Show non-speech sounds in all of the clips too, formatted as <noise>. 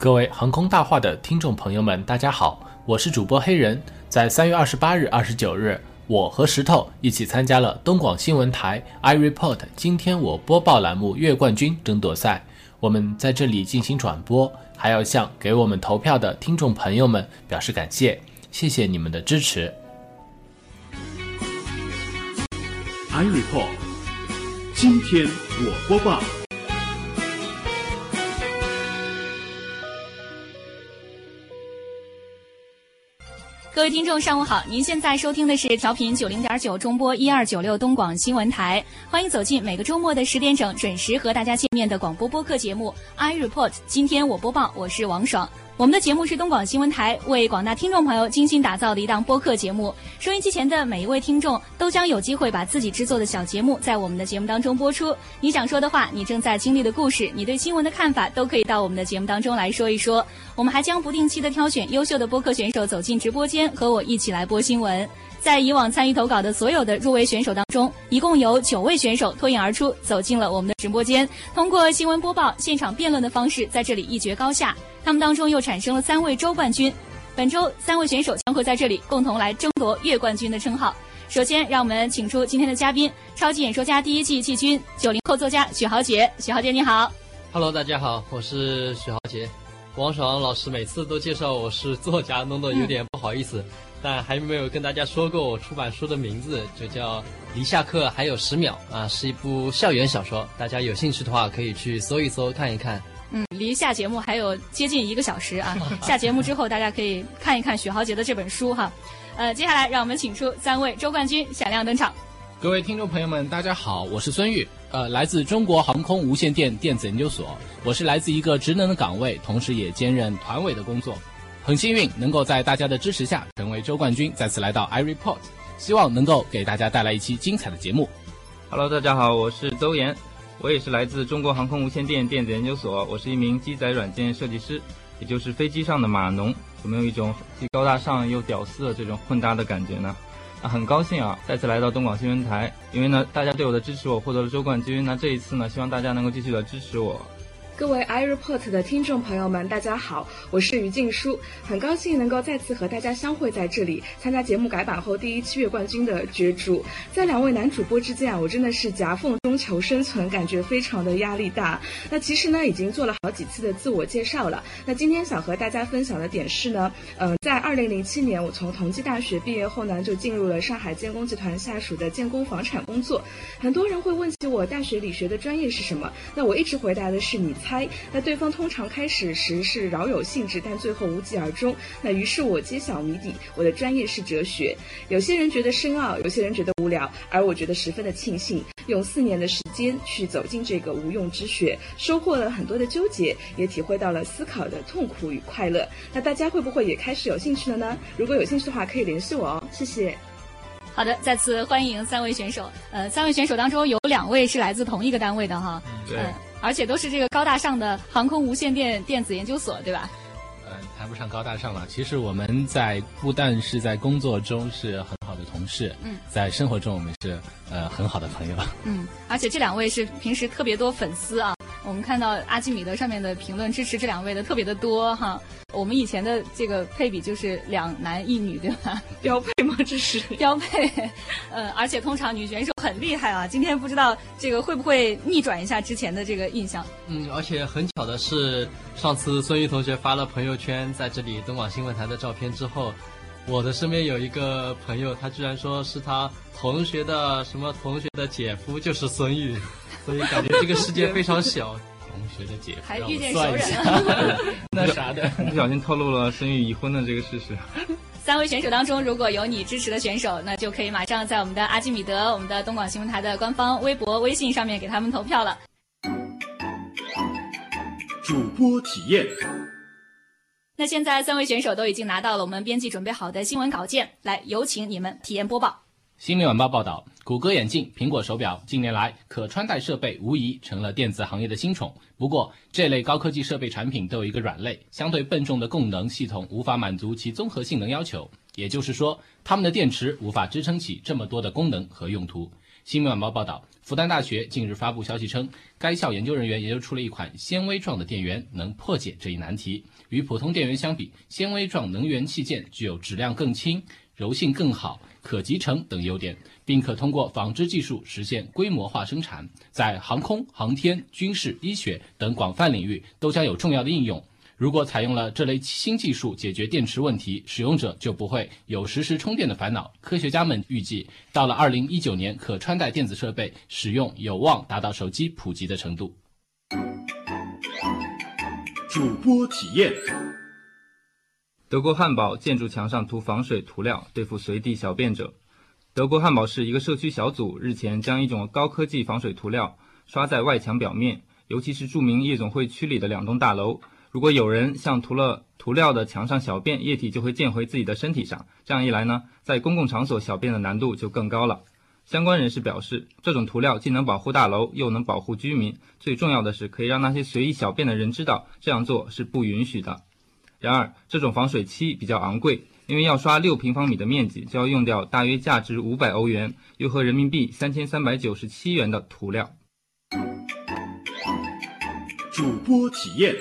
各位航空大话的听众朋友们，大家好，我是主播黑人。在三月二十八日、二十九日，我和石头一起参加了东广新闻台 iReport 今天我播报栏目月冠军争夺赛。我们在这里进行转播，还要向给我们投票的听众朋友们表示感谢，谢谢你们的支持。iReport 今天我播报。各位听众，上午好！您现在收听的是调频九零点九中波一二九六东广新闻台，欢迎走进每个周末的十点整准时和大家见面的广播播客节目《I Report》。今天我播报，我是王爽。我们的节目是东广新闻台为广大听众朋友精心打造的一档播客节目。收音机前的每一位听众都将有机会把自己制作的小节目在我们的节目当中播出。你想说的话，你正在经历的故事，你对新闻的看法，都可以到我们的节目当中来说一说。我们还将不定期的挑选优秀的播客选手走进直播间，和我一起来播新闻。在以往参与投稿的所有的入围选手当中，一共有九位选手脱颖而出，走进了我们的直播间，通过新闻播报、现场辩论的方式，在这里一决高下。他们当中又产生了三位周冠军，本周三位选手将会在这里共同来争夺月冠军的称号。首先，让我们请出今天的嘉宾——超级演说家第一季季军、九零后作家许豪杰。许豪杰，你好。Hello，大家好，我是许豪杰。王爽老师每次都介绍我是作家，弄得有点不好意思，但还没有跟大家说过我出版书的名字，就叫《离下课还有十秒》啊，是一部校园小说。大家有兴趣的话，可以去搜一搜看一看。嗯，离下节目还有接近一个小时啊！<laughs> 下节目之后，大家可以看一看许豪杰的这本书哈。呃，接下来让我们请出三位周冠军闪亮登场。各位听众朋友们，大家好，我是孙玉，呃，来自中国航空无线电电子研究所，我是来自一个职能的岗位，同时也兼任团委的工作。很幸运能够在大家的支持下成为周冠军，再次来到 iReport，希望能够给大家带来一期精彩的节目。Hello，大家好，我是周岩。我也是来自中国航空无线电电子研究所，我是一名机载软件设计师，也就是飞机上的码农。有没有一种既高大上又屌丝的这种混搭的感觉呢？啊很高兴啊，再次来到东广新闻台，因为呢，大家对我的支持，我获得了周冠军。那这一次呢，希望大家能够继续的支持我。各位 iReport 的听众朋友们，大家好，我是于静书，很高兴能够再次和大家相会在这里，参加节目改版后第一期月冠军的角逐。在两位男主播之间啊，我真的是夹缝中求生存，感觉非常的压力大。那其实呢，已经做了好几次的自我介绍了。那今天想和大家分享的点是呢，嗯，在二零零七年，我从同济大学毕业后呢，就进入了上海建工集团下属的建工房产工作。很多人会问起我大学里学的专业是什么，那我一直回答的是你。那对方通常开始时是饶有兴致，但最后无疾而终。那于是我揭晓谜底，我的专业是哲学。有些人觉得深奥，有些人觉得无聊，而我觉得十分的庆幸，用四年的时间去走进这个无用之学，收获了很多的纠结，也体会到了思考的痛苦与快乐。那大家会不会也开始有兴趣了呢？如果有兴趣的话，可以联系我哦。谢谢。好的，再次欢迎三位选手。呃，三位选手当中有两位是来自同一个单位的哈。对。而且都是这个高大上的航空无线电电子研究所，对吧？嗯，谈不上高大上了。其实我们在不但是在工作中是很好的同事，嗯，在生活中我们是呃很好的朋友。嗯，而且这两位是平时特别多粉丝啊。我们看到阿基米德上面的评论支持这两位的特别的多哈。我们以前的这个配比就是两男一女，对吧？<laughs> 标配吗？这是 <laughs> 标配。呃，而且通常女选手很厉害啊。今天不知道这个会不会逆转一下之前的这个印象？嗯，而且很巧的是，上次孙玉同学发了朋友圈在这里东莞新闻台的照片之后，我的身边有一个朋友，他居然说是他同学的什么同学的姐夫就是孙玉，所以感觉这个世界非常小。<laughs> 同学的姐夫，还遇见熟人，<laughs> 那啥的，<laughs> 不小心透露了生育已婚的这个事实。三位选手当中，如果有你支持的选手，那就可以马上在我们的阿基米德、我们的东广新闻台的官方微博、微信上面给他们投票了。主播体验。那现在三位选手都已经拿到了我们编辑准备好的新闻稿件，来有请你们体验播报。新民晚报报道，谷歌眼镜、苹果手表近年来可穿戴设备无疑成了电子行业的新宠。不过，这类高科技设备产品都有一个软肋，相对笨重的供能系统无法满足其综合性能要求，也就是说，它们的电池无法支撑起这么多的功能和用途。新闻晚报报道，复旦大学近日发布消息称，该校研究人员研究出了一款纤维状的电源，能破解这一难题。与普通电源相比，纤维状能源器件具有质量更轻、柔性更好、可集成等优点，并可通过纺织技术实现规模化生产，在航空、航天、军事、医学等广泛领域都将有重要的应用。如果采用了这类新技术解决电池问题，使用者就不会有实时充电的烦恼。科学家们预计，到了二零一九年，可穿戴电子设备使用有望达到手机普及的程度。主播体验。德国汉堡建筑墙上涂防水涂料，对付随地小便者。德国汉堡市一个社区小组日前将一种高科技防水涂料刷在外墙表面，尤其是著名夜总会区里的两栋大楼。如果有人向涂了涂料的墙上小便，液体就会溅回自己的身体上。这样一来呢，在公共场所小便的难度就更高了。相关人士表示，这种涂料既能保护大楼，又能保护居民。最重要的是，可以让那些随意小便的人知道这样做是不允许的。然而，这种防水漆比较昂贵，因为要刷六平方米的面积，就要用掉大约价值五百欧元，约合人民币三千三百九十七元的涂料。主播体验。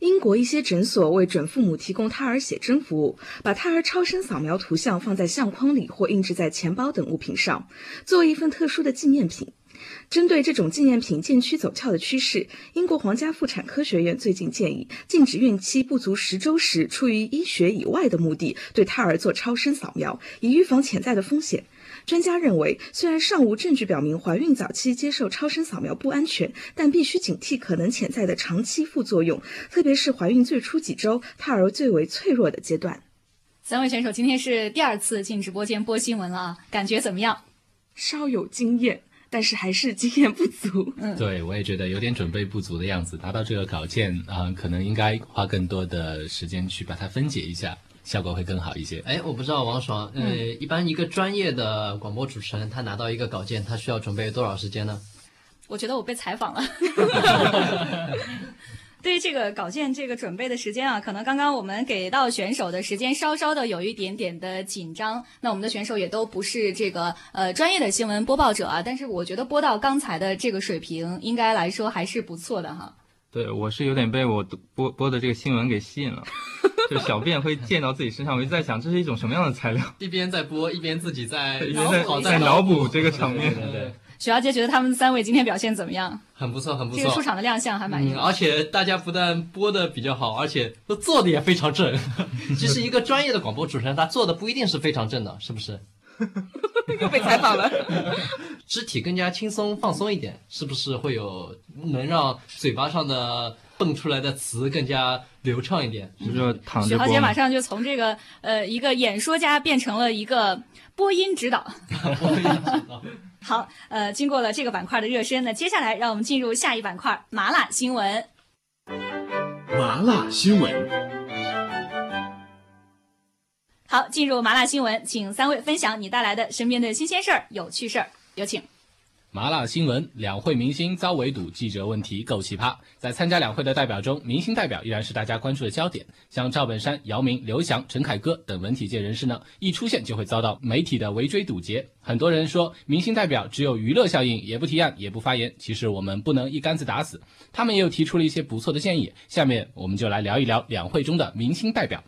英国一些诊所为准父母提供胎儿写真服务，把胎儿超声扫描图像放在相框里或印制在钱包等物品上，作为一份特殊的纪念品。针对这种纪念品渐趋走俏的趋势，英国皇家妇产科学院最近建议禁止孕期不足十周时出于医学以外的目的对胎儿做超声扫描，以预防潜在的风险。专家认为，虽然尚无证据表明怀孕早期接受超声扫描不安全，但必须警惕可能潜在的长期副作用，特别是怀孕最初几周，胎儿最为脆弱的阶段。三位选手今天是第二次进直播间播新闻了啊，感觉怎么样？稍有经验，但是还是经验不足。嗯，对，我也觉得有点准备不足的样子。拿到这个稿件啊、可能应该花更多的时间去把它分解一下，效果会更好一些。哎，我不知道王爽，呃，一般一个专业的广播主持人，他拿到一个稿件，他需要准备多少时间呢？我觉得我被采访了。<laughs> <laughs> 对于这个稿件这个准备的时间啊，可能刚刚我们给到选手的时间稍稍的有一点点的紧张。那我们的选手也都不是这个呃专业的新闻播报者啊，但是我觉得播到刚才的这个水平，应该来说还是不错的哈。对我是有点被我播播的这个新闻给吸引了，就小便会溅到自己身上，我一直在想这是一种什么样的材料，一边在播，一边自己在 <laughs> 一边在脑在脑补这个场面。对对对，许瑶姐觉得他们三位今天表现怎么样？很不错，很不错这个出。场的亮相还满意嗯，而且大家不但播的比较好，而且都做的也非常正。<laughs> 其实一个专业的广播主持人，他做的不一定是非常正的，是不是？<laughs> 又被采访了。<laughs> 肢体更加轻松放松一点，是不是会有能让嘴巴上的蹦出来的词更加流畅一点？就是说躺许豪姐马上就从这个呃一个演说家变成了一个播音指导播音指导。好，呃，经过了这个板块的热身，那接下来让我们进入下一板块——麻辣新闻。麻辣新闻。好，进入麻辣新闻，请三位分享你带来的身边的新鲜事儿、有趣事儿，有请。麻辣新闻：两会明星遭围堵，记者问题够奇葩。在参加两会的代表中，明星代表依然是大家关注的焦点。像赵本山、姚明、刘翔、陈凯歌等文体界人士呢，一出现就会遭到媒体的围追堵截。很多人说，明星代表只有娱乐效应，也不提案，也不发言。其实我们不能一竿子打死，他们也有提出了一些不错的建议。下面我们就来聊一聊两会中的明星代表。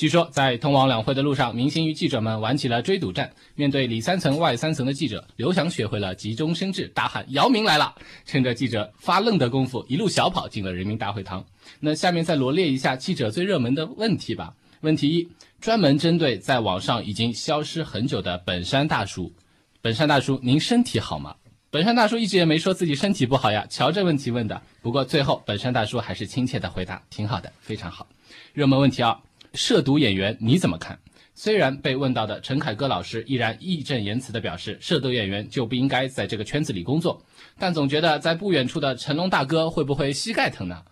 据说，在通往两会的路上，明星与记者们玩起了追堵战。面对里三层外三层的记者，刘翔学会了急中生智，大喊“姚明来了”，趁着记者发愣的功夫，一路小跑进了人民大会堂。那下面再罗列一下记者最热门的问题吧。问题一，专门针对在网上已经消失很久的本山大叔。本山大叔，您身体好吗？本山大叔一直也没说自己身体不好呀。瞧这问题问的。不过最后，本山大叔还是亲切的回答：“挺好的，非常好。”热门问题二。涉毒演员你怎么看？虽然被问到的陈凯歌老师依然义正言辞地表示，涉毒演员就不应该在这个圈子里工作，但总觉得在不远处的成龙大哥会不会膝盖疼呢？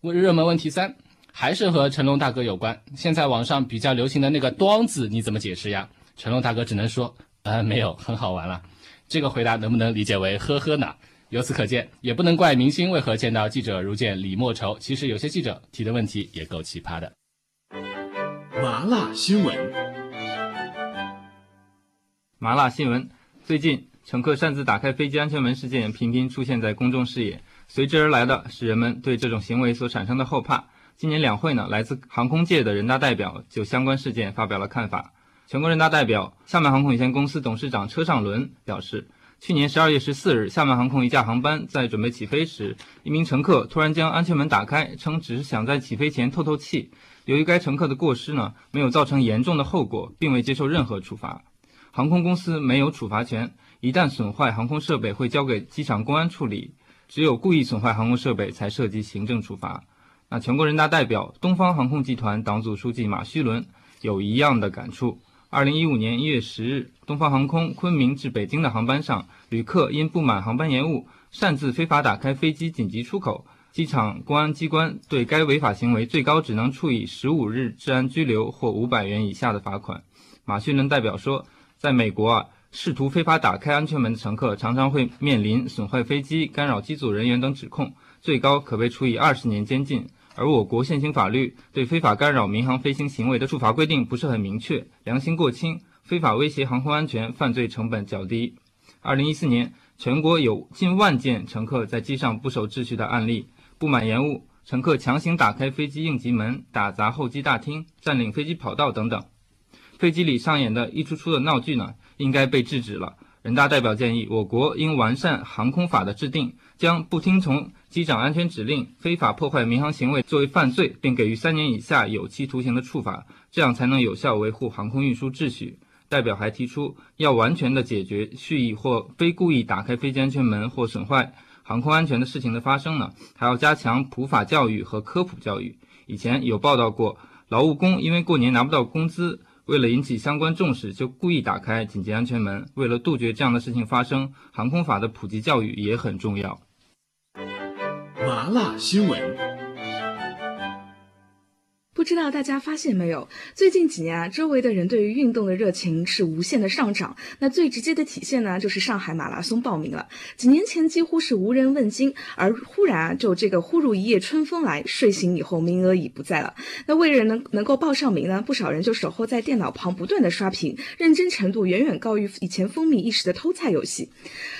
问热门问题三，还是和成龙大哥有关。现在网上比较流行的那个“端”子，你怎么解释呀？成龙大哥只能说，呃，没有，很好玩了。这个回答能不能理解为呵呵呢？由此可见，也不能怪明星为何见到记者如见李莫愁。其实有些记者提的问题也够奇葩的。麻辣新闻。麻辣新闻。最近，乘客擅自打开飞机安全门事件频频出现在公众视野，随之而来的是人们对这种行为所产生的后怕。今年两会呢，来自航空界的人大代表就相关事件发表了看法。全国人大代表、厦门航空有限公司董事长车尚伦表示，去年十二月十四日，厦门航空一架航班在准备起飞时，一名乘客突然将安全门打开，称只是想在起飞前透透气。由于该乘客的过失呢，没有造成严重的后果，并未接受任何处罚。航空公司没有处罚权，一旦损坏航空设备会交给机场公安处理，只有故意损坏航空设备才涉及行政处罚。那全国人大代表、东方航空集团党组书记马旭伦有一样的感触。二零一五年一月十日，东方航空昆明至北京的航班上，旅客因不满航班延误，擅自非法打开飞机紧急出口，机场公安机关对该违法行为最高只能处以十五日治安拘留或五百元以下的罚款。马旭伦代表说，在美国啊，试图非法打开安全门的乘客常常会面临损坏飞机、干扰机组人员等指控，最高可被处以二十年监禁。而我国现行法律对非法干扰民航飞行行为的处罚规定不是很明确，量刑过轻，非法威胁航空安全，犯罪成本较低。二零一四年，全国有近万件乘客在机上不守秩序的案例，不满延误，乘客强行打开飞机应急门，打砸候机大厅，占领飞机跑道等等，飞机里上演的一出出的闹剧呢，应该被制止了。人大代表建议，我国应完善航空法的制定，将不听从。机长安全指令、非法破坏民航行为作为犯罪，并给予三年以下有期徒刑的处罚，这样才能有效维护航空运输秩序。代表还提出，要完全的解决蓄意或非故意打开飞机安全门或损坏航空安全的事情的发生呢，还要加强普法教育和科普教育。以前有报道过，劳务工因为过年拿不到工资，为了引起相关重视，就故意打开紧急安全门。为了杜绝这样的事情发生，航空法的普及教育也很重要。麻辣新闻。不知道大家发现没有，最近几年啊，周围的人对于运动的热情是无限的上涨。那最直接的体现呢，就是上海马拉松报名了。几年前几乎是无人问津，而忽然啊，就这个忽如一夜春风来，睡醒以后名额已不在了。那为了能能够报上名呢，不少人就守候在电脑旁不断的刷屏，认真程度远远高于以前风靡一时的偷菜游戏。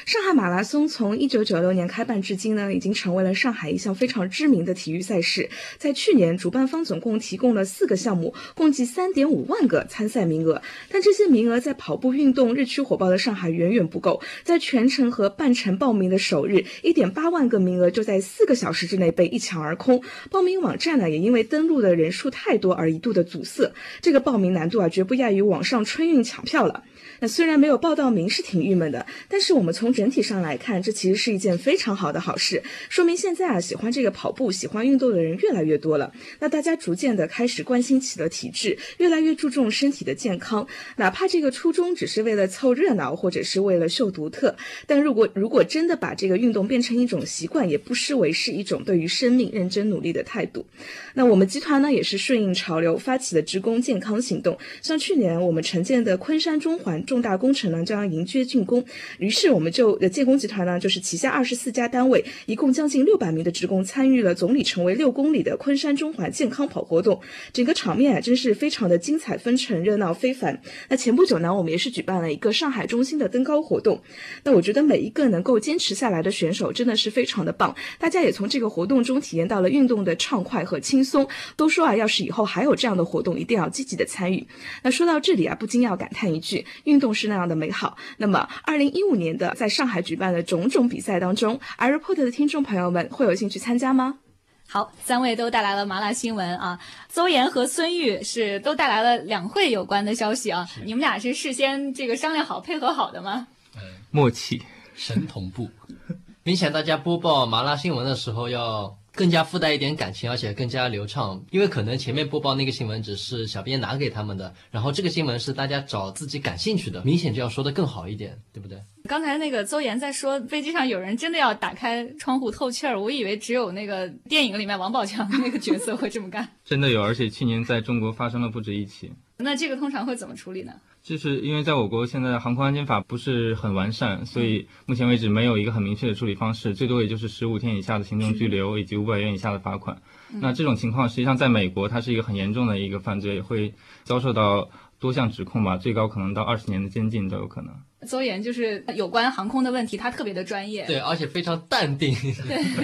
上海马拉松从一九九六年开办至今呢，已经成为了上海一项非常知名的体育赛事。在去年，主办方总共提提供了四个项目，共计三点五万个参赛名额。但这些名额在跑步运动日趋火爆的上海远远不够。在全程和半程报名的首日，一点八万个名额就在四个小时之内被一抢而空。报名网站呢，也因为登录的人数太多而一度的阻塞。这个报名难度啊，绝不亚于网上春运抢票了。那虽然没有报到名是挺郁闷的，但是我们从整体上来看，这其实是一件非常好的好事，说明现在啊喜欢这个跑步、喜欢运动的人越来越多了。那大家逐渐的开始关心起了体质，越来越注重身体的健康，哪怕这个初衷只是为了凑热闹，或者是为了秀独特，但如果如果真的把这个运动变成一种习惯，也不失为是一种对于生命认真努力的态度。那我们集团呢，也是顺应潮流发起的职工健康行动，像去年我们承建的昆山中环。重大工程呢将迎接竣工，于是我们就呃建工集团呢就是旗下二十四家单位，一共将近六百名的职工参与了总里程为六公里的昆山中环健康跑活动，整个场面啊真是非常的精彩纷呈，热闹非凡。那前不久呢，我们也是举办了一个上海中心的登高活动，那我觉得每一个能够坚持下来的选手真的是非常的棒，大家也从这个活动中体验到了运动的畅快和轻松，都说啊，要是以后还有这样的活动，一定要积极的参与。那说到这里啊，不禁要感叹一句，运动是那样的美好。那么，二零一五年的在上海举办的种种比赛当中，iReport 的听众朋友们会有兴趣参加吗？好，三位都带来了麻辣新闻啊。邹岩和孙玉是都带来了两会有关的消息啊。你们俩是事先这个商量好、配合好的吗？默契，神同步。明显大家播报麻辣新闻的时候要。更加附带一点感情，而且更加流畅，因为可能前面播报那个新闻只是小编拿给他们的，然后这个新闻是大家找自己感兴趣的，明显就要说的更好一点，对不对？刚才那个邹岩在说飞机上有人真的要打开窗户透气儿，我以为只有那个电影里面王宝强那个角色会这么干，<laughs> 真的有，而且去年在中国发生了不止一起。那这个通常会怎么处理呢？就是因为在我国现在航空安全法不是很完善，所以目前为止没有一个很明确的处理方式，最多也就是十五天以下的行政拘留以及五百元以下的罚款。那这种情况实际上在美国它是一个很严重的一个犯罪，会遭受到多项指控吧，最高可能到二十年的监禁都有可能。邹岩就是有关航空的问题，他特别的专业。对，而且非常淡定，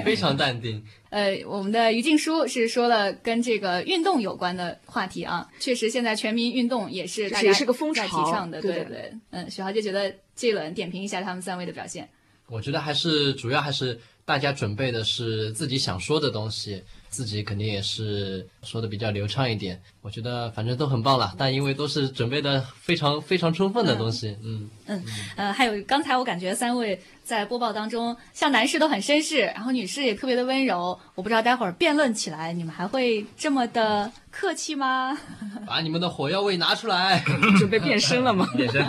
非常淡定。<laughs> 呃，我们的于静书是说了跟这个运动有关的话题啊，确实现在全民运动也是大家也是个风潮在提倡的，对对对。嗯，许豪杰觉得这一轮点评一下他们三位的表现。我觉得还是主要还是大家准备的是自己想说的东西，自己肯定也是说的比较流畅一点。我觉得反正都很棒了，但因为都是准备的非常非常充分的东西，嗯嗯，呃，还有刚才我感觉三位在播报当中，像男士都很绅士，然后女士也特别的温柔。我不知道待会儿辩论起来，你们还会这么的客气吗？<laughs> 把你们的火药味拿出来。<laughs> 准备变身了吗？<laughs> 变身。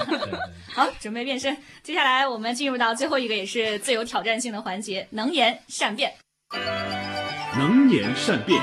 好，准备变身。接下来我们进入到最后一个也是最有挑战性的环节——能言善辩。能言善辩。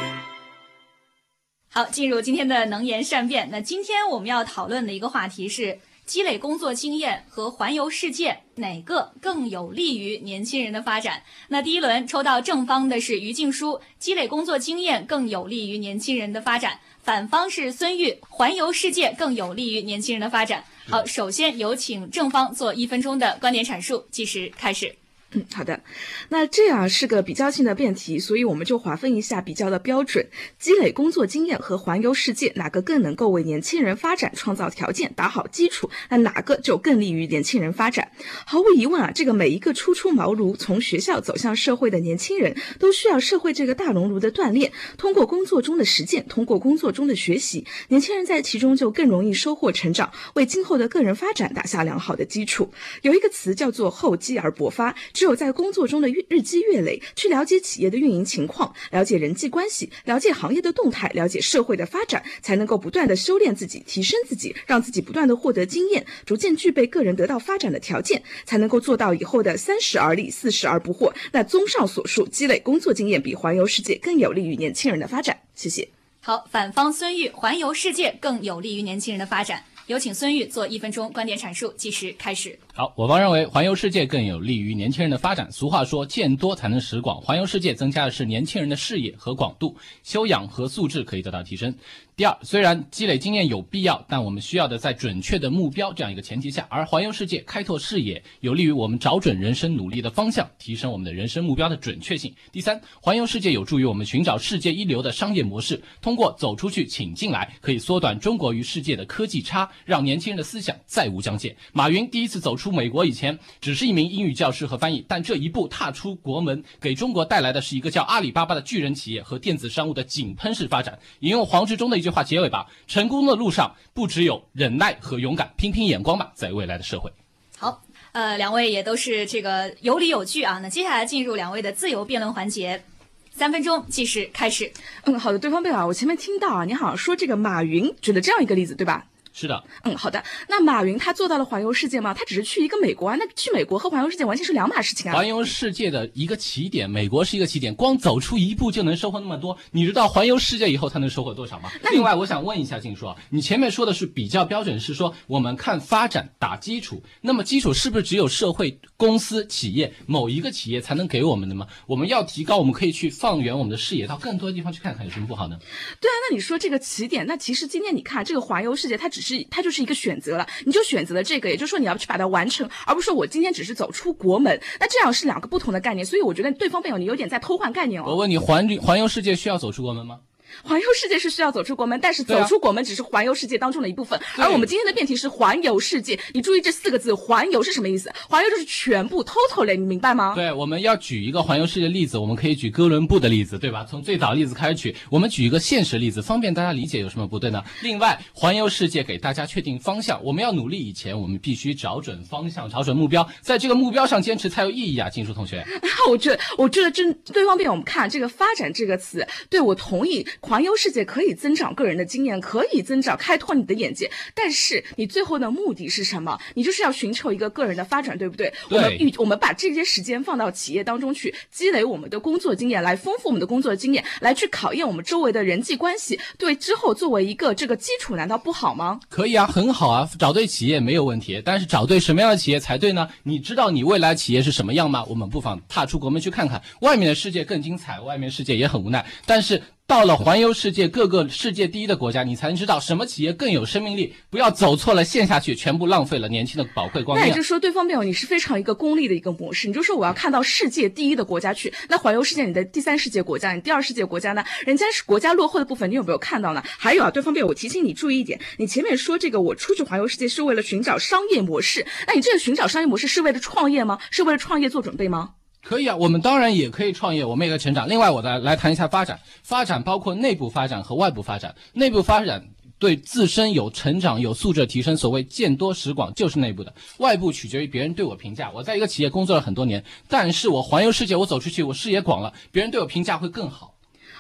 好，进入今天的能言善辩。那今天我们要讨论的一个话题是：积累工作经验和环游世界，哪个更有利于年轻人的发展？那第一轮抽到正方的是于静书，积累工作经验更有利于年轻人的发展；反方是孙玉，环游世界更有利于年轻人的发展。好，首先有请正方做一分钟的观点阐述，计时开始。嗯，好的，那这样是个比较性的辩题，所以我们就划分一下比较的标准：积累工作经验和环游世界，哪个更能够为年轻人发展创造条件、打好基础？那哪个就更利于年轻人发展？毫无疑问啊，这个每一个初出茅庐、从学校走向社会的年轻人，都需要社会这个大熔炉的锻炼。通过工作中的实践，通过工作中的学习，年轻人在其中就更容易收获成长，为今后的个人发展打下良好的基础。有一个词叫做厚积而薄发，只有在工作中的日积月累，去了解企业的运营情况，了解人际关系，了解行业的动态，了解社会的发展，才能够不断的修炼自己，提升自己，让自己不断的获得经验，逐渐具备个人得到发展的条件，才能够做到以后的三十而立，四十而不惑。那综上所述，积累工作经验比环游世界更有利于年轻人的发展。谢谢。好，反方孙玉，环游世界更有利于年轻人的发展。有请孙玉做一分钟观点阐述，计时开始。好，我方认为环游世界更有利于年轻人的发展。俗话说，见多才能识广，环游世界增加的是年轻人的视野和广度，修养和素质可以得到提升。第二，虽然积累经验有必要，但我们需要的在准确的目标这样一个前提下，而环游世界开拓视野，有利于我们找准人生努力的方向，提升我们的人生目标的准确性。第三，环游世界有助于我们寻找世界一流的商业模式，通过走出去请进来，可以缩短中国与世界的科技差，让年轻人的思想再无疆界。马云第一次走出美国以前，只是一名英语教师和翻译，但这一步踏出国门，给中国带来的是一个叫阿里巴巴的巨人企业和电子商务的井喷式发展。引用黄志忠的一句话结尾吧：成功的路上不只有忍耐和勇敢，拼拼眼光吧，在未来的社会。好，呃，两位也都是这个有理有据啊。那接下来进入两位的自由辩论环节，三分钟计时开始。嗯，好的，对方辩啊，我前面听到啊，你好像说这个马云举了这样一个例子，对吧？是的，嗯，好的。那马云他做到了环游世界吗？他只是去一个美国啊，那去美国和环游世界完全是两码事情啊。环游世界的一个起点，美国是一个起点，光走出一步就能收获那么多。你知道环游世界以后他能收获多少吗？另外，我想问一下静书啊，你前面说的是比较标准，是说我们看发展打基础，那么基础是不是只有社会、公司、企业某一个企业才能给我们的吗？我们要提高，我们可以去放远我们的视野，到更多的地方去看看，有什么不好呢？对啊，那你说这个起点，那其实今天你看这个环游世界，它只是它就是一个选择了，你就选择了这个，也就是说你要去把它完成，而不是说我今天只是走出国门，那这样是两个不同的概念，所以我觉得对方辩友你有点在偷换概念哦。我问你，环环游世界需要走出国门吗？环游世界是需要走出国门，但是走出国门只是环游世界当中的一部分。而我们今天的辩题是环游世界，你注意这四个字，环游是什么意思？环游就是全部 totally，你明白吗？对，我们要举一个环游世界例子，我们可以举哥伦布的例子，对吧？从最早例子开始举，我们举一个现实例子，方便大家理解，有什么不对呢？另外，环游世界给大家确定方向，我们要努力以前，我们必须找准方向，找准目标，在这个目标上坚持才有意义啊，金书同学。<laughs> 我觉得，我觉得这对方辩友，我们看这个“发展”这个词，对我同意，环游世界可以增长个人的经验，可以增长开拓你的眼界，但是你最后的目的是什么？你就是要寻求一个个人的发展，对不对？对我们预我们把这些时间放到企业当中去，积累我们的工作经验，来丰富我们的工作经验，来去考验我们周围的人际关系，对之后作为一个这个基础，难道不好吗？可以啊，很好啊，找对企业没有问题，但是找对什么样的企业才对呢？你知道你未来企业是什么样吗？我们不妨踏出国门去看看，外面的世界更精彩，外面世界也很无奈，但是到了环游世界各个世界第一的国家，你才能知道什么企业更有生命力。不要走错了线下去，全部浪费了年轻的宝贵光阴啊。那也就是说，对方辩友你是非常一个功利的一个模式，你就说我要看到世界第一的国家去，那环游世界你的第三世界国家，你第二世界国家呢？人家是国家落后的部分，你有没有看到呢？还有啊，对方辩友，我提醒你注意一点，你前面说这个我出去环游世界是为了寻找商业模式，那你这个寻找商业模式是为了创业吗？是为了创业做准备吗？可以啊，我们当然也可以创业，我们也在成长。另外，我再来谈一下发展。发展包括内部发展和外部发展。内部发展对自身有成长、有素质的提升，所谓见多识广就是内部的。外部取决于别人对我评价。我在一个企业工作了很多年，但是我环游世界，我走出去，我视野广了，别人对我评价会更好。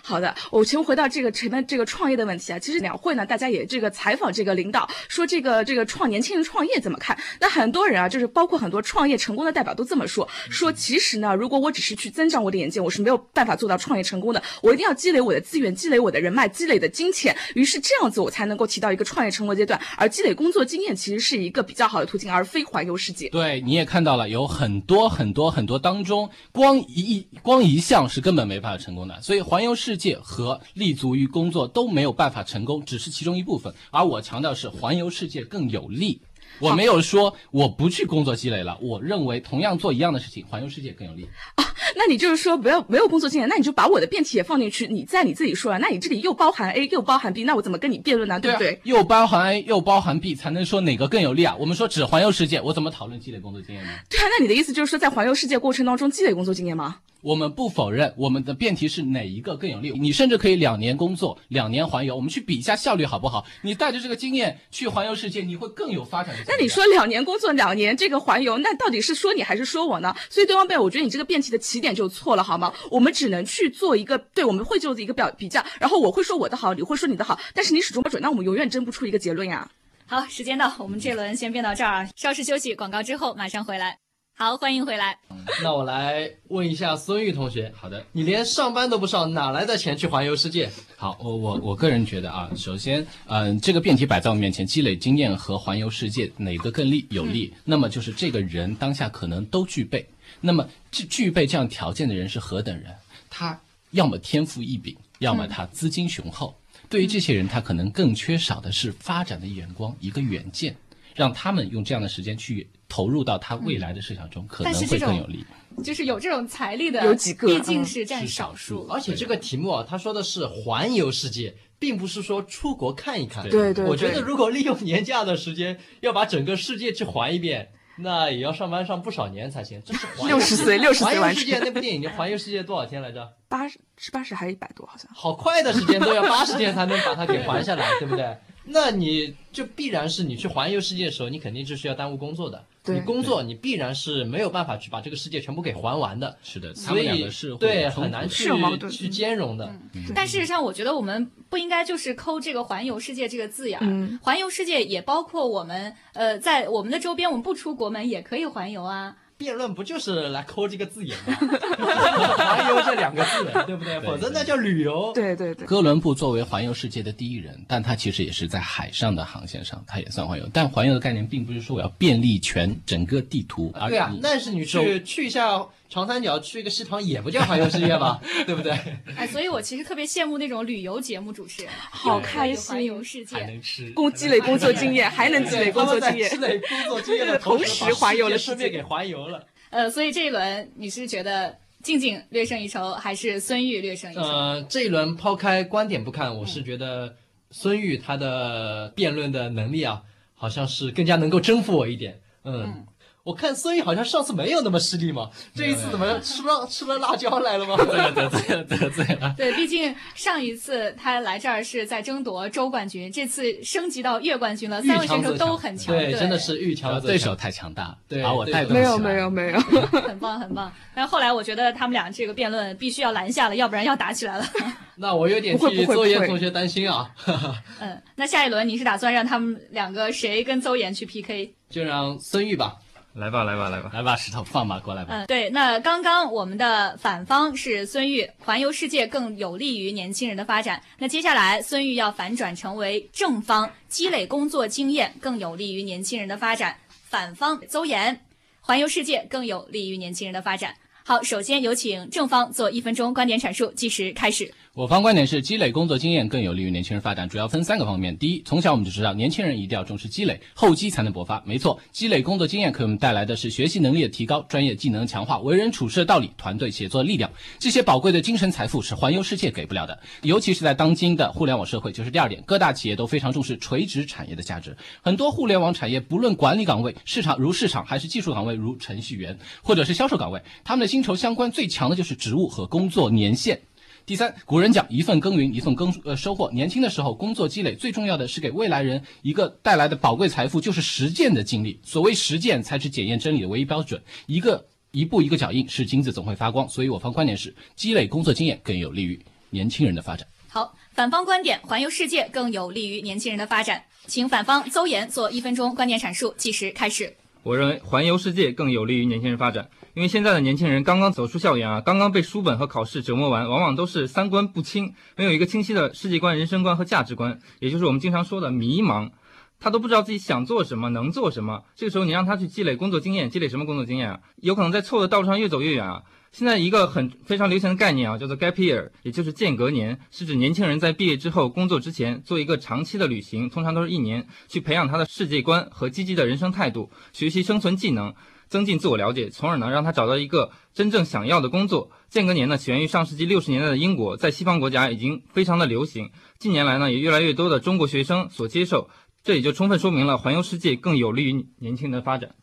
好的，我先回到这个前面这个创业的问题啊。其实两会呢，大家也这个采访这个领导说，这个这个创年轻人创业怎么看？那很多人啊，就是包括很多创业成功的代表都这么说，说其实呢，如果我只是去增长我的眼界，我是没有办法做到创业成功的。我一定要积累我的资源，积累我的人脉，积累的金钱，于是这样子我才能够提到一个创业成功阶段。而积累工作经验其实是一个比较好的途径，而非环游世界。对，你也看到了，有很多很多很多当中，光一光一项是根本没办法成功的。所以环游世界和立足于工作都没有办法成功，只是其中一部分。而我强调是环游世界更有利。我没有说我不去工作积累了，我认为同样做一样的事情，环游世界更有利。啊，那你就是说不要没有工作经验，那你就把我的辩题也放进去，你在你自己说啊，那你这里又包含 A 又包含 B，那我怎么跟你辩论呢？对不对？又包含 A 又包含 B，才能说哪个更有利啊？我们说只环游世界，我怎么讨论积累工作经验呢？对啊，那你的意思就是说，在环游世界过程当中积累工作经验吗？我们不否认我们的辩题是哪一个更有利，你甚至可以两年工作，两年环游，我们去比一下效率好不好？你带着这个经验去环游世界，你会更有发展。那你说两年工作，两年这个环游，那到底是说你还是说我呢？所以对方辩，我觉得你这个辩题的起点就错了，好吗？我们只能去做一个对我们会就的一个表比较，然后我会说我的好，你会说你的好，但是你始终不准，那我们永远争不出一个结论呀。好，时间到，我们这轮先辩到这儿啊，稍事休息，广告之后马上回来。好，欢迎回来。那我来问一下孙玉同学，好的，你连上班都不上，哪来的钱去环游世界？好，我我我个人觉得啊，首先，嗯，这个辩题摆在我面前，积累经验和环游世界哪个更利有利？那么就是这个人当下可能都具备。那么具具备这样条件的人是何等人？他要么天赋异禀，要么他资金雄厚。对于这些人，他可能更缺少的是发展的眼光，一个远见，让他们用这样的时间去。投入到他未来的设想中，可能会更有利。就是有这种财力的有几个，毕竟是占少数。而且这个题目啊，他说的是环游世界，并不是说出国看一看。对对。我觉得如果利用年假的时间要把整个世界去环一遍，那也要上班上不少年才行。这是六十岁，六十岁环游世界那部电影，你环游世界多少天来着？八十，是八十还是一百多？好像。好快的时间都要八十天才能把它给还下来，对不对？那你就必然是你去环游世界的时候，你肯定就是要耽误工作的。你工作，你必然是没有办法去把这个世界全部给还完的。是的，所以对很难去去兼容的。但事实上，我觉得我们不应该就是抠这个“环游世界”这个字眼儿。环游世界也包括我们，呃，在我们的周边，我们不出国门也可以环游啊。辩论不就是来抠这个字眼吗？<laughs> 环游这两个字，对不对？否则那叫旅游。对对对。哥伦布作为环游世界的第一人，但他其实也是在海上的航线上，他也算环游。但环游的概念并不是说我要便利全整个地图。对啊，那是你去去一下。长三角去一个西塘也不叫环游世界吧，<laughs> 对不对？哎，所以我其实特别羡慕那种旅游节目主持人，好开心，环游世界，能吃，工积累工作经验，还能积累工作经验，积累工作经验的同时环游了世界，给环游了。呃，所以这一轮你是觉得静静略胜一筹，还是孙玉略胜一筹？呃，这一轮抛开观点不看，我是觉得孙玉他的辩论的能力啊，好像是更加能够征服我一点。嗯。我看孙毅好像上次没有那么失利嘛，这一次怎么吃了吃了辣椒来了吗？得罪了得罪了。<laughs> 对，毕竟上一次他来这儿是在争夺周冠军，这次升级到月冠军了，三位选手都很强，对，真的是遇强对手太强大，对，把我带动没有没有没有，很棒 <laughs> 很棒。但后来我觉得他们俩这个辩论必须要拦下了，要不然要打起来了。<laughs> 那我有点替邹岩同学担心啊。嗯，那下一轮你是打算让他们两个谁跟邹岩去 PK？就让孙玉吧。来吧，来吧，来吧，来吧，石头放吧，过来吧。嗯，对，那刚刚我们的反方是孙玉，环游世界更有利于年轻人的发展。那接下来孙玉要反转成为正方，积累工作经验更有利于年轻人的发展。反方邹岩，环游世界更有利于年轻人的发展。好，首先有请正方做一分钟观点阐述，计时开始。我方观点是，积累工作经验更有利于年轻人发展，主要分三个方面。第一，从小我们就知道，年轻人一定要重视积累，厚积才能薄发。没错，积累工作经验给我们带来的是学习能力的提高、专业技能强化、为人处事的道理、团队协作的力量，这些宝贵的精神财富是环游世界给不了的。尤其是在当今的互联网社会，就是第二点，各大企业都非常重视垂直产业的价值。很多互联网产业，不论管理岗位、市场如市场，还是技术岗位如程序员，或者是销售岗位，他们的薪酬相关最强的就是职务和工作年限。第三，古人讲一份耕耘一份耕呃收获。年轻的时候工作积累，最重要的是给未来人一个带来的宝贵财富，就是实践的经历。所谓实践才是检验真理的唯一标准。一个一步一个脚印，是金子总会发光。所以我方观点是，积累工作经验更有利于年轻人的发展。好，反方观点，环游世界更有利于年轻人的发展。请反方邹岩做一分钟观点阐述，计时开始。我认为环游世界更有利于年轻人发展，因为现在的年轻人刚刚走出校园啊，刚刚被书本和考试折磨完，往往都是三观不清，没有一个清晰的世界观、人生观和价值观，也就是我们经常说的迷茫。他都不知道自己想做什么，能做什么。这个时候，你让他去积累工作经验，积累什么工作经验啊？有可能在错的道路上越走越远啊！现在一个很非常流行的概念啊，叫做 gap year，也就是间隔年，是指年轻人在毕业之后工作之前做一个长期的旅行，通常都是一年，去培养他的世界观和积极的人生态度，学习生存技能，增进自我了解，从而呢让他找到一个真正想要的工作。间隔年呢起源于上世纪六十年代的英国，在西方国家已经非常的流行，近年来呢也越来越多的中国学生所接受，这也就充分说明了环游世界更有利于年轻人的发展。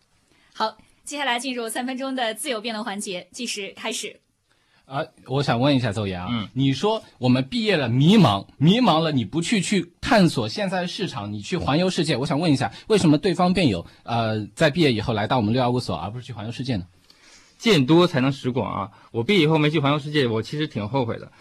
好。接下来进入三分钟的自由辩论环节，计时开始。啊，我想问一下邹岩啊，嗯，你说我们毕业了迷茫，迷茫了，你不去去探索现在的市场，你去环游世界，我想问一下，为什么对方辩友呃在毕业以后来到我们六幺五所，而不是去环游世界呢？见多才能识广啊！我毕业以后没去环游世界，我其实挺后悔的。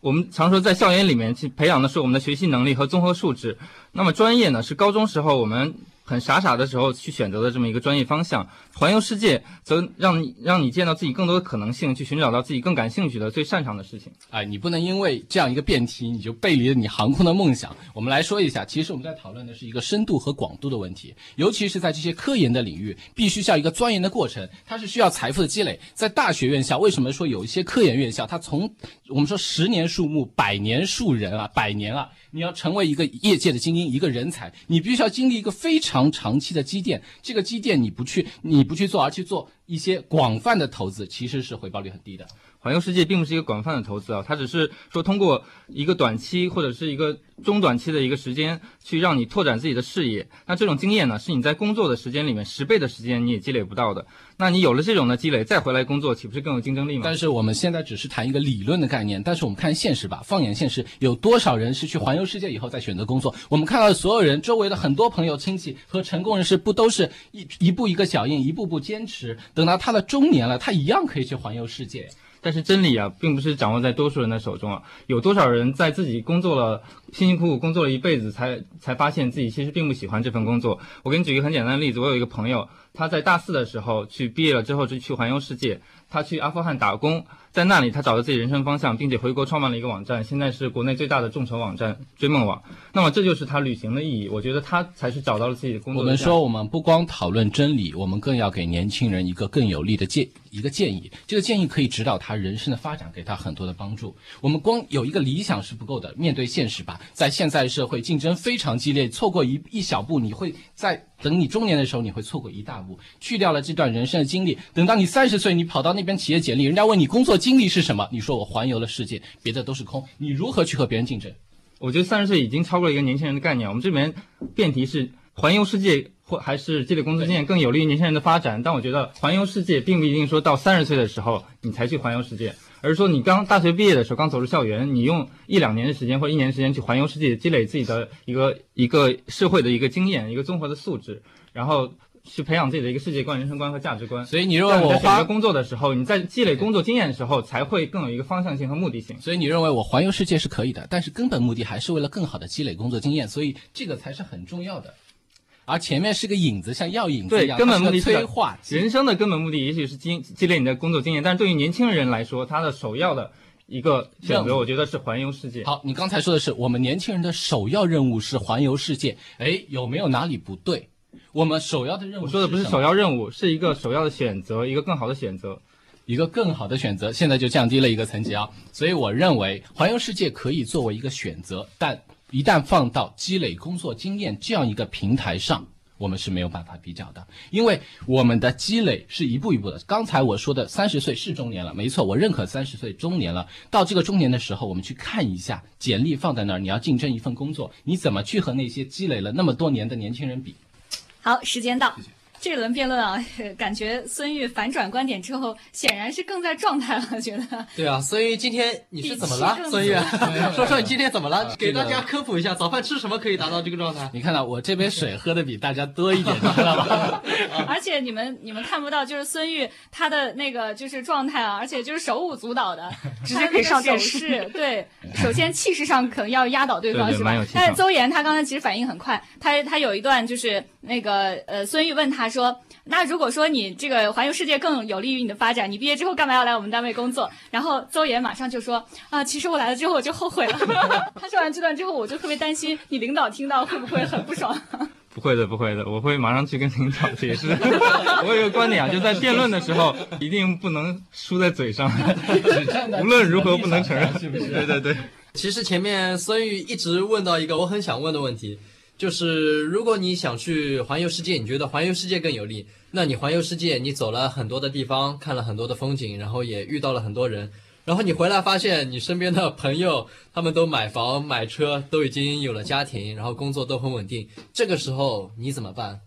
我们常说在校园里面去培养的是我们的学习能力和综合素质，那么专业呢是高中时候我们。很傻傻的时候去选择的这么一个专业方向，环游世界则让你让你见到自己更多的可能性，去寻找到自己更感兴趣的、最擅长的事情。哎，你不能因为这样一个辩题，你就背离了你航空的梦想。我们来说一下，其实我们在讨论的是一个深度和广度的问题，尤其是在这些科研的领域，必须需要一个钻研的过程，它是需要财富的积累。在大学院校，为什么说有一些科研院校，它从我们说十年树木，百年树人啊，百年啊。你要成为一个业界的精英，一个人才，你必须要经历一个非常长期的积淀。这个积淀你不去，你不去做，而去做一些广泛的投资，其实是回报率很低的。环游世界并不是一个广泛的投资啊，它只是说通过一个短期或者是一个中短期的一个时间，去让你拓展自己的视野。那这种经验呢，是你在工作的时间里面十倍的时间你也积累不到的。那你有了这种的积累，再回来工作，岂不是更有竞争力吗？但是我们现在只是谈一个理论的概念，但是我们看现实吧，放眼现实，有多少人是去环游世界以后再选择工作？我们看到的所有人，周围的很多朋友、亲戚和成功人士，不都是一一步一个脚印，一步步坚持，等到他的中年了，他一样可以去环游世界。但是真理啊，并不是掌握在多数人的手中啊。有多少人在自己工作了辛辛苦苦工作了一辈子，才才发现自己其实并不喜欢这份工作？我给你举一个很简单的例子，我有一个朋友，他在大四的时候去毕业了之后就去环游世界，他去阿富汗打工。在那里，他找到自己人生方向，并且回国创办了一个网站，现在是国内最大的众筹网站“追梦网”。那么，这就是他旅行的意义。我觉得他才是找到了自己的工作。我们说，我们不光讨论真理，我们更要给年轻人一个更有利的建一个建议。这个建议可以指导他人生的发展，给他很多的帮助。我们光有一个理想是不够的，面对现实吧。在现在社会竞争非常激烈，错过一一小步，你会在。等你中年的时候，你会错过一大步。去掉了这段人生的经历，等到你三十岁，你跑到那边企业简历，人家问你工作经历是什么，你说我环游了世界，别的都是空。你如何去和别人竞争？我觉得三十岁已经超过了一个年轻人的概念。我们这边辩题是环游世界或还是积累工作经验更有利于年轻人的发展。但我觉得环游世界并不一定说到三十岁的时候你才去环游世界。而是说，你刚大学毕业的时候，刚走出校园，你用一两年的时间或者一年时间去环游世界，积累自己的一个一个社会的一个经验，一个综合的素质，然后去培养自己的一个世界观、人生观和价值观。所以你认为我选择工作的时候，你在积累工作经验的时候，才会更有一个方向性和目的性。所以你认为我环游世界是可以的，但是根本目的还是为了更好的积累工作经验，所以这个才是很重要的。而前面是个影子，像药引子一样，根本目的催化。人生的根本目的也许是积积累你的工作经验，但是对于年轻人来说，他的首要的一个选择，我觉得是环游世界。好，你刚才说的是我们年轻人的首要任务是环游世界，哎，有没有哪里不对？我们首要的任务，我说的不是首要任务，是一个首要的选择，一个更好的选择。一个更好的选择，现在就降低了一个层级啊。所以我认为环游世界可以作为一个选择，但一旦放到积累工作经验这样一个平台上。我们是没有办法比较的，因为我们的积累是一步一步的。刚才我说的三十岁是中年了，没错，我认可三十岁中年了。到这个中年的时候，我们去看一下简历放在那儿，你要竞争一份工作，你怎么去和那些积累了那么多年的年轻人比？好，时间到。这轮辩论啊，感觉孙玉反转观点之后，显然是更在状态了。觉得对啊，孙玉今天你是怎么了？孙玉，<laughs> 说说你今天怎么了？给大家科普一下，早饭吃什么可以达到这个状态？你看到我这杯水喝的比大家多一点，知道吗？<laughs> 而且你们你们看不到，就是孙玉他的那个就是状态啊，而且就是手舞足蹈的，<laughs> 直接可以上电视。对，首先气势上可能要压倒对方是吧？但是邹岩他刚才其实反应很快，他他有一段就是那个呃，孙玉问他。说，那如果说你这个环游世界更有利于你的发展，你毕业之后干嘛要来我们单位工作？然后邹岩马上就说，啊，其实我来了之后我就后悔了。<laughs> 他说完这段之后，我就特别担心你领导听到会不会很不爽。<laughs> 不会的，不会的，我会马上去跟领导解释。<laughs> 我有个观点啊，就在辩论的时候，一定不能输在嘴上，无论如何不能承认，是不是？对对对。其实前面孙玉一直问到一个我很想问的问题。就是如果你想去环游世界，你觉得环游世界更有利？那你环游世界，你走了很多的地方，看了很多的风景，然后也遇到了很多人，然后你回来发现你身边的朋友他们都买房买车，都已经有了家庭，然后工作都很稳定，这个时候你怎么办？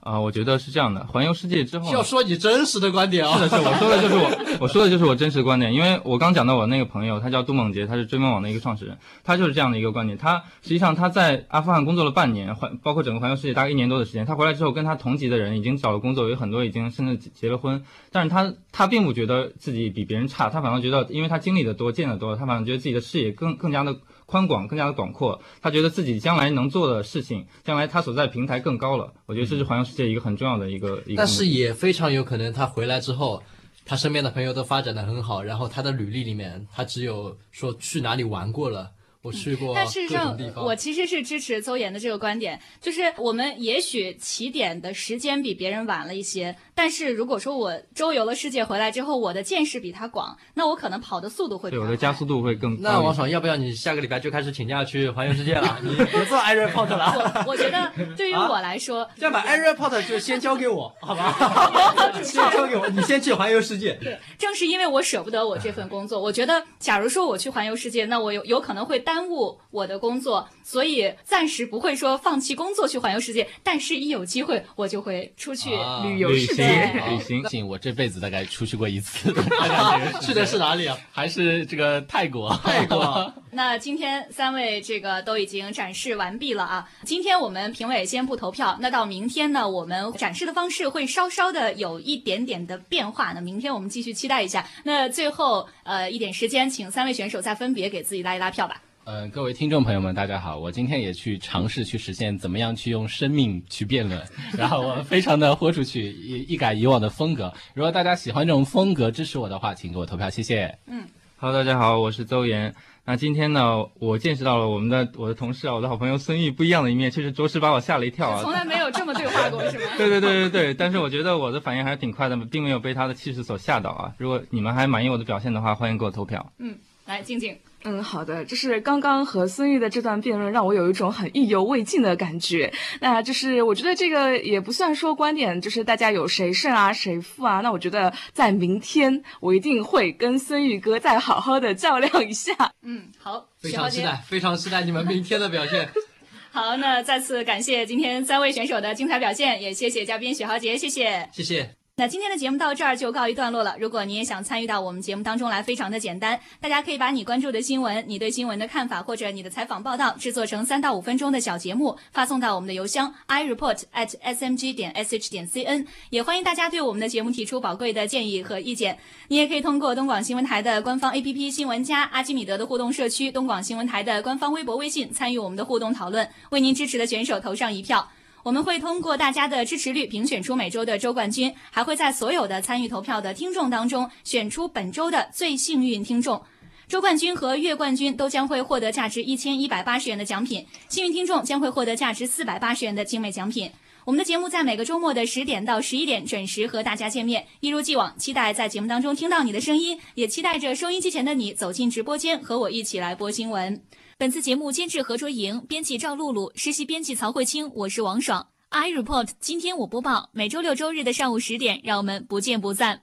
啊，我觉得是这样的。环游世界之后，要说你真实的观点啊。是的，是我说的就是我，我说的就是我真实的观点。因为我刚讲到我那个朋友，他叫杜梦杰，他是追梦网的一个创始人，他就是这样的一个观点。他实际上他在阿富汗工作了半年，环包括整个环游世界大概一年多的时间。他回来之后，跟他同级的人已经找了工作，有很多已经甚至结了婚。但是他他并不觉得自己比别人差，他反而觉得，因为他经历的多，见的多，他反而觉得自己的视野更更加的。宽广更加的广阔，他觉得自己将来能做的事情，将来他所在平台更高了。我觉得这是环游世界一个很重要的一个一个。但是也非常有可能，他回来之后，他身边的朋友都发展的很好，然后他的履历里面，他只有说去哪里玩过了。我去过，但事实上，我其实是支持邹岩的这个观点，就是我们也许起点的时间比别人晚了一些，但是如果说我周游了世界回来之后，我的见识比他广，那我可能跑的速度会对我的加速度会更。那王爽，要不要你下个礼拜就开始请假去环游世界了？<laughs> 你别做 AirPod 了。我我觉得对于我来说，这样把 AirPod 就先交给我，好吧？<laughs> 先交给我，你先去环游世界。对，正是因为我舍不得我这份工作，我觉得假如说我去环游世界，那我有有可能会。耽误我的工作，所以暂时不会说放弃工作去环游世界。但是，一有机会，我就会出去旅游世界。旅行，我这辈子大概出去过一次。<laughs> 去的是哪里啊？还是这个泰国？<laughs> 泰国。那今天三位这个都已经展示完毕了啊。今天我们评委先不投票。那到明天呢，我们展示的方式会稍稍的有一点点的变化。那明天我们继续期待一下。那最后呃一点时间，请三位选手再分别给自己拉一拉票吧。嗯，各位听众朋友们，大家好！我今天也去尝试去实现怎么样去用生命去辩论，然后我非常的豁出去，一一改以往的风格。如果大家喜欢这种风格，支持我的话，请给我投票，谢谢。嗯，Hello，大家好，我是邹岩。那今天呢，我见识到了我们的我的同事啊，我的好朋友孙毅不一样的一面，确实着实把我吓了一跳啊！从来没有这么对话过，是吗？<laughs> 对对对对对，但是我觉得我的反应还是挺快的，并没有被他的气势所吓到啊！如果你们还满意我的表现的话，欢迎给我投票。嗯，来静静。嗯，好的，就是刚刚和孙玉的这段辩论，让我有一种很意犹未尽的感觉。那就是我觉得这个也不算说观点，就是大家有谁胜啊，谁负啊。那我觉得在明天，我一定会跟孙玉哥再好好的较量一下。嗯，好，非常期待，非常期待你们明天的表现。<laughs> 好，那再次感谢今天三位选手的精彩表现，也谢谢嘉宾许豪杰，谢谢，谢谢。那今天的节目到这儿就告一段落了。如果你也想参与到我们节目当中来，非常的简单，大家可以把你关注的新闻、你对新闻的看法或者你的采访报道制作成三到五分钟的小节目，发送到我们的邮箱 i report at s m g 点 s h 点 c n。也欢迎大家对我们的节目提出宝贵的建议和意见。你也可以通过东广新闻台的官方 A P P 新闻加阿基米德的互动社区、东广新闻台的官方微博、微信参与我们的互动讨论，为您支持的选手投上一票。我们会通过大家的支持率评选出每周的周冠军，还会在所有的参与投票的听众当中选出本周的最幸运听众。周冠军和月冠军都将会获得价值一千一百八十元的奖品，幸运听众将会获得价值四百八十元的精美奖品。我们的节目在每个周末的十点到十一点准时和大家见面，一如既往，期待在节目当中听到你的声音，也期待着收音机前的你走进直播间和我一起来播新闻。本次节目监制何卓莹，编辑赵露露，实习编辑曹慧清，我是王爽。I report，今天我播报，每周六周日的上午十点，让我们不见不散。